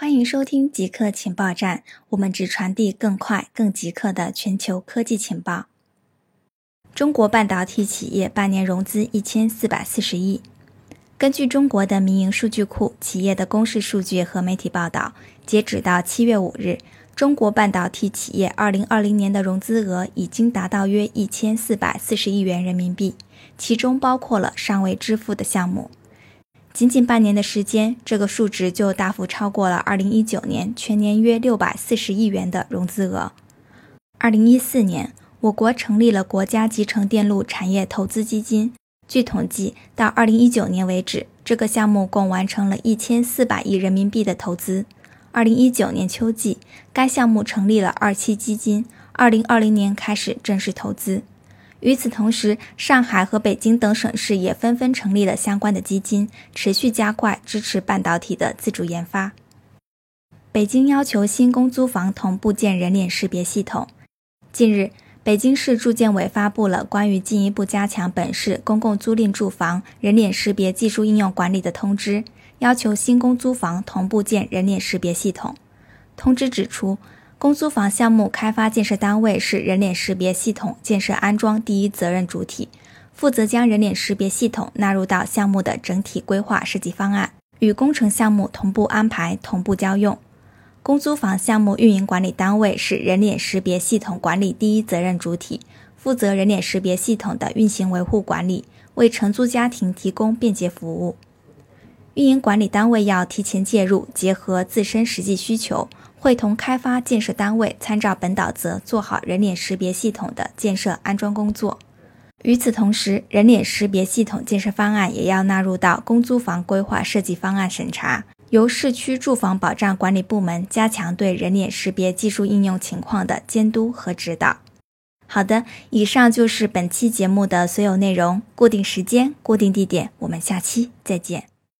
欢迎收听极客情报站，我们只传递更快、更极客的全球科技情报。中国半导体企业半年融资一千四百四十亿。根据中国的民营数据库企业的公示数据和媒体报道，截止到七月五日，中国半导体企业二零二零年的融资额已经达到约一千四百四十亿元人民币，其中包括了尚未支付的项目。仅仅半年的时间，这个数值就大幅超过了2019年全年约640亿元的融资额。2014年，我国成立了国家集成电路产业投资基金。据统计，到2019年为止，这个项目共完成了一千四百亿人民币的投资。2019年秋季，该项目成立了二期基金，2020年开始正式投资。与此同时，上海和北京等省市也纷纷成立了相关的基金，持续加快支持半导体的自主研发。北京要求新公租房同步建人脸识别系统。近日，北京市住建委发布了关于进一步加强本市公共租赁住房人脸识别技术应用管理的通知，要求新公租房同步建人脸识别系统。通知指出。公租房项目开发建设单位是人脸识别系统建设安装第一责任主体，负责将人脸识别系统纳入到项目的整体规划设计方案，与工程项目同步安排、同步交用。公租房项目运营管理单位是人脸识别系统管理第一责任主体，负责人脸识别系统的运行维护管理，为承租家庭提供便捷服务。运营管理单位要提前介入，结合自身实际需求。会同开发建设单位参照本导则做好人脸识别系统的建设安装工作。与此同时，人脸识别系统建设方案也要纳入到公租房规划设计方案审查，由市区住房保障管理部门加强对人脸识别技术应用情况的监督和指导。好的，以上就是本期节目的所有内容。固定时间，固定地点，我们下期再见。